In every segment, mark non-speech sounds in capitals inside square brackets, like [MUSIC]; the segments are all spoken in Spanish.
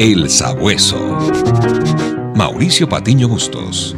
El Sabueso. Mauricio Patiño Bustos.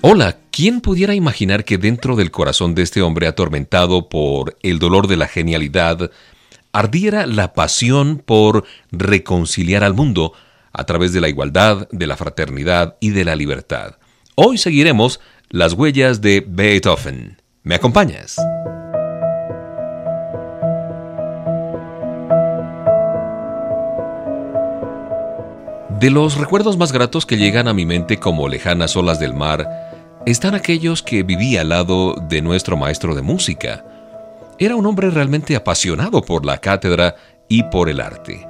Hola, ¿quién pudiera imaginar que dentro del corazón de este hombre atormentado por el dolor de la genialidad, ardiera la pasión por reconciliar al mundo a través de la igualdad, de la fraternidad y de la libertad? Hoy seguiremos las huellas de Beethoven. ¿Me acompañas? De los recuerdos más gratos que llegan a mi mente como lejanas olas del mar, están aquellos que viví al lado de nuestro maestro de música. Era un hombre realmente apasionado por la cátedra y por el arte.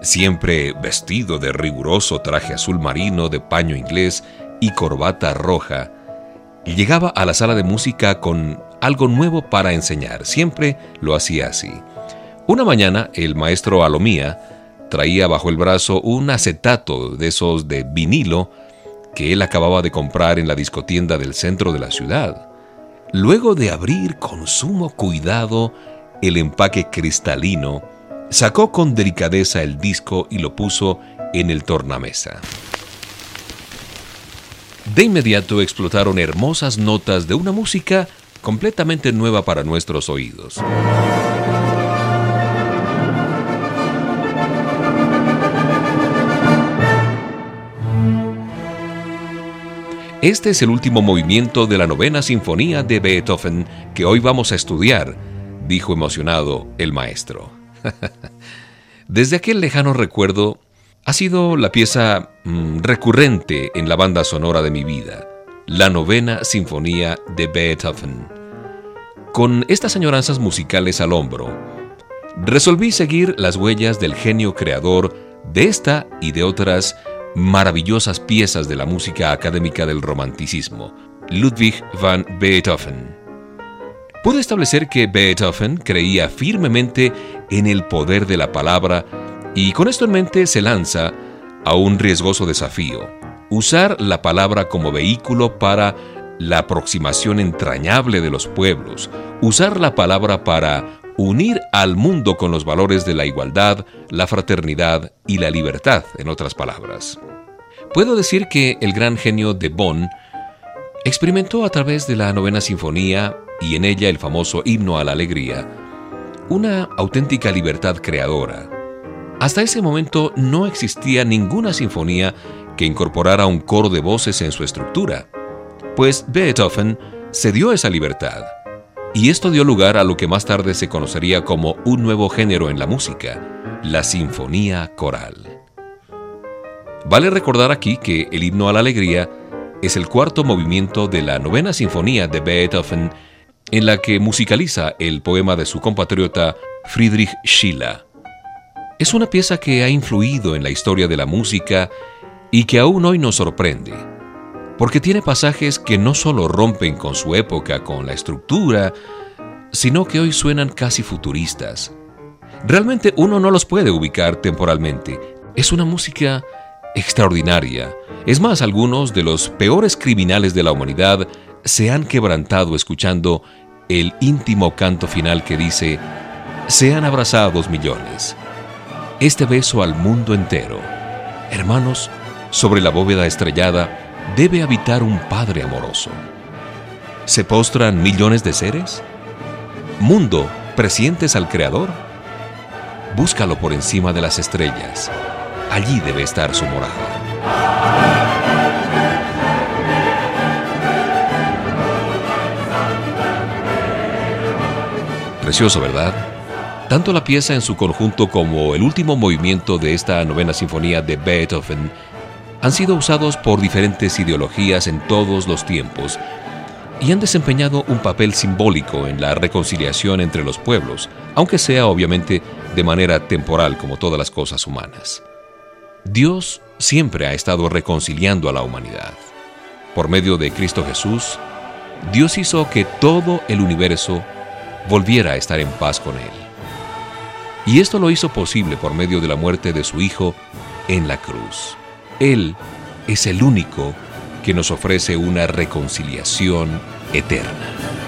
Siempre vestido de riguroso traje azul marino de paño inglés y corbata roja, llegaba a la sala de música con algo nuevo para enseñar. Siempre lo hacía así. Una mañana, el maestro Alomía Traía bajo el brazo un acetato de esos de vinilo que él acababa de comprar en la discotienda del centro de la ciudad. Luego de abrir con sumo cuidado el empaque cristalino, sacó con delicadeza el disco y lo puso en el tornamesa. De inmediato explotaron hermosas notas de una música completamente nueva para nuestros oídos. Este es el último movimiento de la novena sinfonía de Beethoven que hoy vamos a estudiar, dijo emocionado el maestro. [LAUGHS] Desde aquel lejano recuerdo, ha sido la pieza mm, recurrente en la banda sonora de mi vida, la novena sinfonía de Beethoven. Con estas añoranzas musicales al hombro, resolví seguir las huellas del genio creador de esta y de otras maravillosas piezas de la música académica del romanticismo, Ludwig van Beethoven. Pude establecer que Beethoven creía firmemente en el poder de la palabra y con esto en mente se lanza a un riesgoso desafío, usar la palabra como vehículo para la aproximación entrañable de los pueblos, usar la palabra para unir al mundo con los valores de la igualdad, la fraternidad y la libertad, en otras palabras. Puedo decir que el gran genio de Bonn experimentó a través de la novena sinfonía y en ella el famoso himno a la alegría, una auténtica libertad creadora. Hasta ese momento no existía ninguna sinfonía que incorporara un coro de voces en su estructura, pues Beethoven se dio esa libertad y esto dio lugar a lo que más tarde se conocería como un nuevo género en la música, la sinfonía coral. Vale recordar aquí que el himno a la alegría es el cuarto movimiento de la novena sinfonía de Beethoven en la que musicaliza el poema de su compatriota Friedrich Schiller. Es una pieza que ha influido en la historia de la música y que aún hoy nos sorprende porque tiene pasajes que no solo rompen con su época, con la estructura, sino que hoy suenan casi futuristas. Realmente uno no los puede ubicar temporalmente. Es una música extraordinaria. Es más, algunos de los peores criminales de la humanidad se han quebrantado escuchando el íntimo canto final que dice, sean abrazados millones. Este beso al mundo entero. Hermanos, sobre la bóveda estrellada, debe habitar un Padre amoroso. ¿Se postran millones de seres? Mundo, ¿presientes al Creador? Búscalo por encima de las estrellas. Allí debe estar su morada. Precioso, ¿verdad? Tanto la pieza en su conjunto como el último movimiento de esta novena sinfonía de Beethoven han sido usados por diferentes ideologías en todos los tiempos y han desempeñado un papel simbólico en la reconciliación entre los pueblos, aunque sea obviamente de manera temporal como todas las cosas humanas. Dios siempre ha estado reconciliando a la humanidad. Por medio de Cristo Jesús, Dios hizo que todo el universo volviera a estar en paz con Él. Y esto lo hizo posible por medio de la muerte de su Hijo en la cruz. Él es el único que nos ofrece una reconciliación eterna.